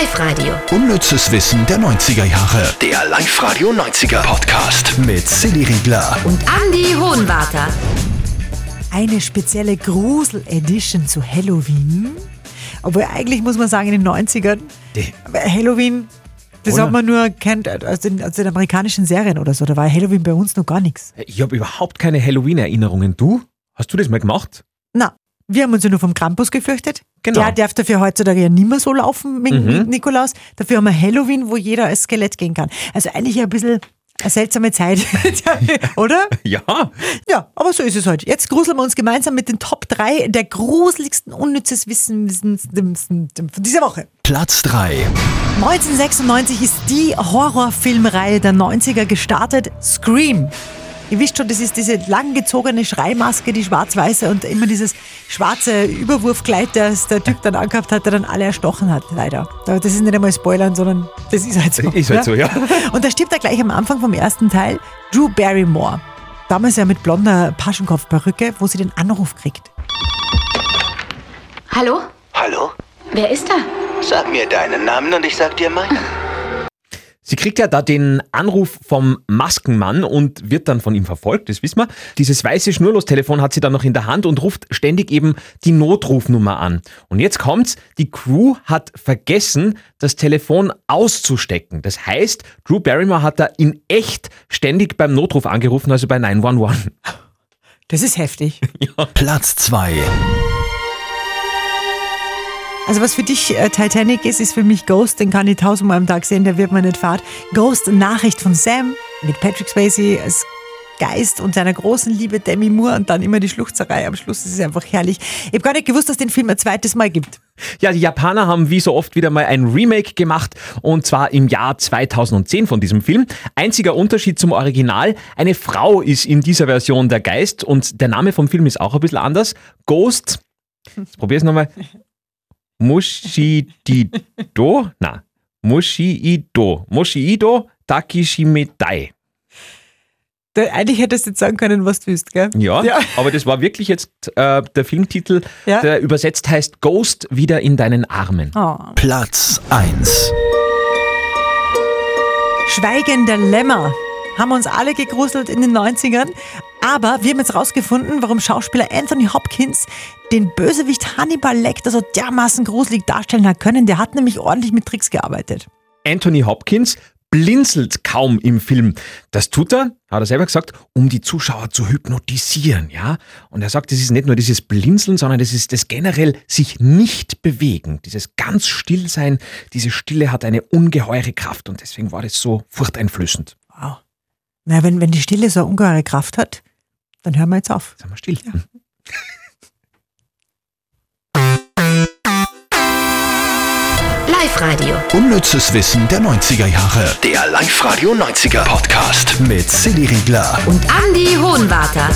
Live-Radio. Unnützes Wissen der 90er Jahre. Der Live-Radio 90er Podcast mit Silly Riegler. Und Andy Hohenwarter. Eine spezielle Grusel-Edition zu Halloween. Obwohl eigentlich muss man sagen, in den 90ern, aber Halloween, das Oder? hat man nur kennt aus den, aus den amerikanischen Serien oder so. Da war Halloween bei uns noch gar nichts. Ich habe überhaupt keine Halloween-Erinnerungen. Du? Hast du das mal gemacht? Na, wir haben uns ja nur vom Krampus gefürchtet. Genau. Der darf dafür heutzutage ja nicht mehr so laufen mit, Mhm. mit Nikolaus. Dafür haben wir Halloween, wo jeder als Skelett gehen kann. Also eigentlich ein bisschen eine seltsame Zeit, oder? Ja. Ja, aber so ist es heute. Jetzt gruseln wir uns gemeinsam mit den Top 3 der gruseligsten unnützes Wissen von dieser Woche. Platz 3. 1996 ist die Horrorfilmreihe der 90er gestartet, Scream. Ihr wisst schon, das ist diese langgezogene Schreimaske, die schwarz-weiße und immer dieses schwarze Überwurfkleid, das der Typ dann angehabt hat, der dann alle erstochen hat, leider. Aber das ist nicht einmal Spoilern, sondern das ist halt so. Ist halt so, ja. Und da stirbt er gleich am Anfang vom ersten Teil Drew Barrymore. Damals ja mit blonder Paschenkopfperücke, wo sie den Anruf kriegt. Hallo? Hallo? Wer ist da? Sag mir deinen Namen und ich sag dir meinen. Sie kriegt ja da den Anruf vom Maskenmann und wird dann von ihm verfolgt, das wissen wir. Dieses weiße Schnurlostelefon hat sie dann noch in der Hand und ruft ständig eben die Notrufnummer an. Und jetzt kommt's, die Crew hat vergessen, das Telefon auszustecken. Das heißt, Drew Barrymore hat da in echt ständig beim Notruf angerufen, also bei 911. Das ist heftig. Platz 2. Also was für dich äh, Titanic ist, ist für mich Ghost. Den kann ich tausendmal am Tag sehen, der wird mir nicht fad. Ghost, Nachricht von Sam mit Patrick Swayze als Geist und seiner großen Liebe Demi Moore und dann immer die Schluchzerei am Schluss. Das ist einfach herrlich. Ich habe gar nicht gewusst, dass es den Film ein zweites Mal gibt. Ja, die Japaner haben wie so oft wieder mal ein Remake gemacht und zwar im Jahr 2010 von diesem Film. Einziger Unterschied zum Original, eine Frau ist in dieser Version der Geist und der Name vom Film ist auch ein bisschen anders. Ghost, jetzt probier's nochmal. Mushidido, na, Mushiido, Mushiido Takishimedai. Da, eigentlich hättest du jetzt sagen können, was du willst, gell? Ja, Ja. aber das war wirklich jetzt äh, der Filmtitel, Ja. der übersetzt heißt Ghost wieder in deinen Armen. Oh. Platz 1. Schweigender Lämmer. Haben uns alle gegruselt in den 90ern. Aber wir haben jetzt rausgefunden, warum Schauspieler Anthony Hopkins den Bösewicht Hannibal Lecter so dermaßen gruselig darstellen hat können. Der hat nämlich ordentlich mit Tricks gearbeitet. Anthony Hopkins blinzelt kaum im Film. Das tut er, hat er selber gesagt, um die Zuschauer zu hypnotisieren, ja. Und er sagt, das ist nicht nur dieses Blinzeln, sondern das ist das generell sich nicht bewegen, dieses ganz still sein. Diese Stille hat eine ungeheure Kraft und deswegen war das so furchteinflößend. Wow. Na, wenn, wenn die Stille so eine ungeheure Kraft hat, dann hören wir jetzt auf. Sagen wir still. Live-Radio. Unnützes Wissen der 90er Jahre. Der Live-Radio 90er Podcast mit Silly Riegler. Und Andy Hohenwarter.